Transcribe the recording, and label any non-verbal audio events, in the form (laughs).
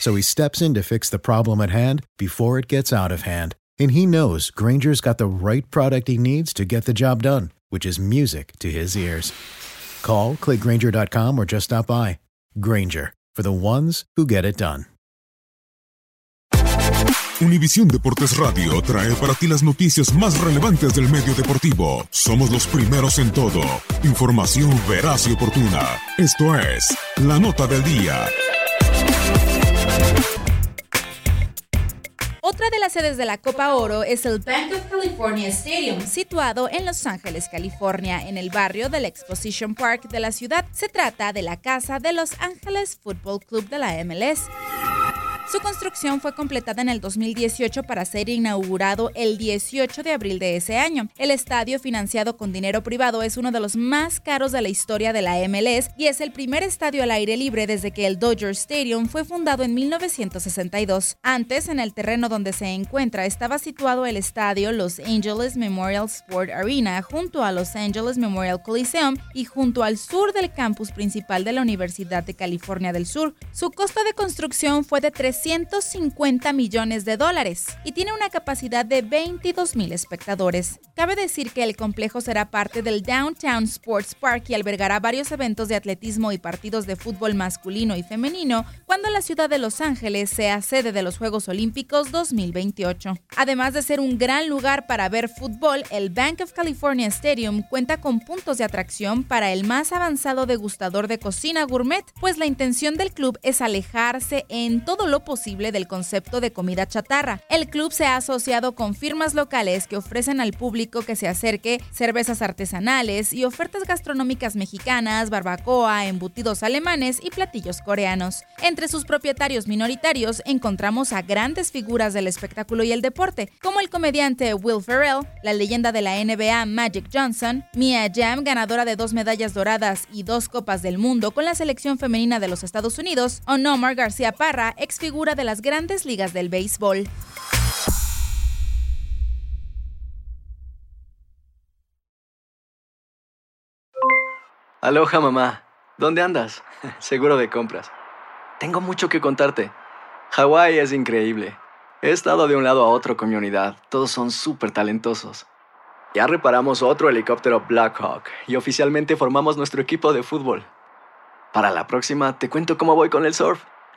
So he steps in to fix the problem at hand before it gets out of hand. And he knows Granger's got the right product he needs to get the job done, which is music to his ears. Call, clickgranger.com, or just stop by. Granger, for the ones who get it done. Univisión Deportes Radio trae para ti las noticias más relevantes del medio deportivo. Somos los primeros en todo. Información veraz y oportuna. Esto es La Nota del Día. Otra de las sedes de la Copa Oro es el Bank of California Stadium, situado en Los Ángeles, California, en el barrio del Exposition Park de la ciudad. Se trata de la casa de Los Ángeles Football Club de la MLS. Su construcción fue completada en el 2018 para ser inaugurado el 18 de abril de ese año. El estadio financiado con dinero privado es uno de los más caros de la historia de la MLS y es el primer estadio al aire libre desde que el Dodger Stadium fue fundado en 1962. Antes, en el terreno donde se encuentra, estaba situado el estadio Los Angeles Memorial Sport Arena junto a Los Angeles Memorial Coliseum y junto al sur del campus principal de la Universidad de California del Sur. Su costo de construcción fue de 350 millones de dólares y tiene una capacidad de 22 mil espectadores. Cabe decir que el complejo será parte del Downtown Sports Park y albergará varios eventos de atletismo y partidos de fútbol masculino y femenino cuando la ciudad de Los Ángeles sea sede de los Juegos Olímpicos 2028. Además de ser un gran lugar para ver fútbol, el Bank of California Stadium cuenta con puntos de atracción para el más avanzado degustador de cocina gourmet, pues la intención del club es alejarse en todo lo posible del concepto de comida chatarra. El club se ha asociado con firmas locales que ofrecen al público que se acerque cervezas artesanales y ofertas gastronómicas mexicanas, barbacoa, embutidos alemanes y platillos coreanos. Entre sus propietarios minoritarios encontramos a grandes figuras del espectáculo y el deporte, como el comediante Will Ferrell, la leyenda de la NBA Magic Johnson, Mia Jam, ganadora de dos medallas doradas y dos copas del mundo con la selección femenina de los Estados Unidos, o Nomar García Parra, ex de las grandes ligas del béisbol. Aloha mamá, ¿dónde andas? (laughs) Seguro de compras. Tengo mucho que contarte. Hawái es increíble. He estado de un lado a otro con mi unidad. Todos son súper talentosos. Ya reparamos otro helicóptero Blackhawk y oficialmente formamos nuestro equipo de fútbol. Para la próxima te cuento cómo voy con el surf